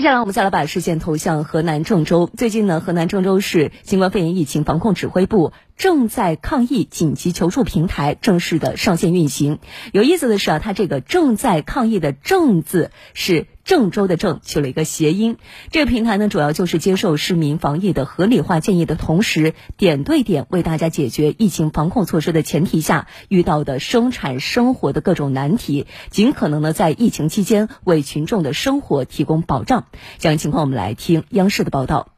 接下来，我们再来把视线投向河南郑州。最近呢，河南郑州市新冠肺炎疫情防控指挥部正在抗疫紧急求助平台正式的上线运行。有意思的是啊，它这个正在抗疫的“正”字是郑州的“郑”，取了一个谐音。这个平台呢，主要就是接受市民防疫的合理化建议的同时，点对点为大家解决疫情防控措施的前提下遇到的生产生活的各种难题，尽可能的在疫情期间为群众的生活提供保障。这样情况，我们来听央视的报道。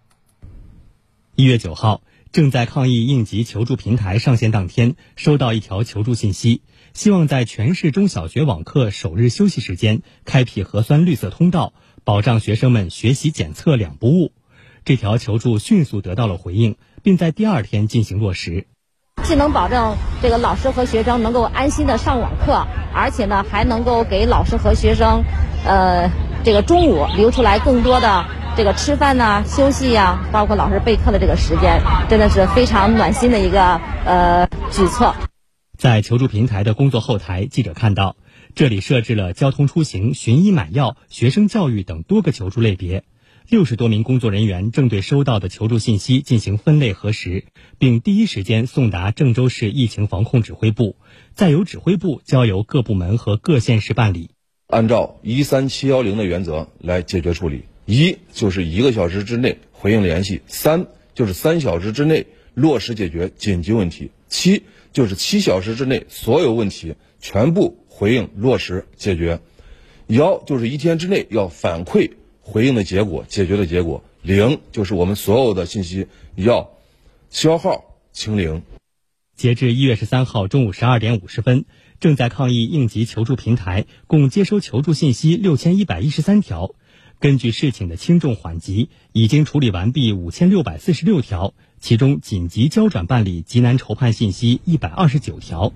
一月九号，正在抗疫应急求助平台上线当天，收到一条求助信息，希望在全市中小学网课首日休息时间开辟核酸绿色通道，保障学生们学习检测两不误。这条求助迅速得到了回应，并在第二天进行落实。既能保证这个老师和学生能够安心的上网课，而且呢，还能够给老师和学生，呃。这个中午留出来更多的这个吃饭呐、休息呀，包括老师备课的这个时间，真的是非常暖心的一个呃举措。在求助平台的工作后台，记者看到，这里设置了交通出行、寻医买药、学生教育等多个求助类别，六十多名工作人员正对收到的求助信息进行分类核实，并第一时间送达郑州市疫情防控指挥部，再由指挥部交由各部门和各县市办理。按照一三七幺零的原则来解决处理，一就是一个小时之内回应联系，三就是三小时之内落实解决紧急问题，七就是七小时之内所有问题全部回应落实解决，幺就是一天之内要反馈回应的结果解决的结果，零就是我们所有的信息要消耗清零。截至一月十三号中午十二点五十分。正在抗疫应急求助平台共接收求助信息六千一百一十三条，根据事情的轻重缓急，已经处理完毕五千六百四十六条，其中紧急交转办理急难筹判信息一百二十九条。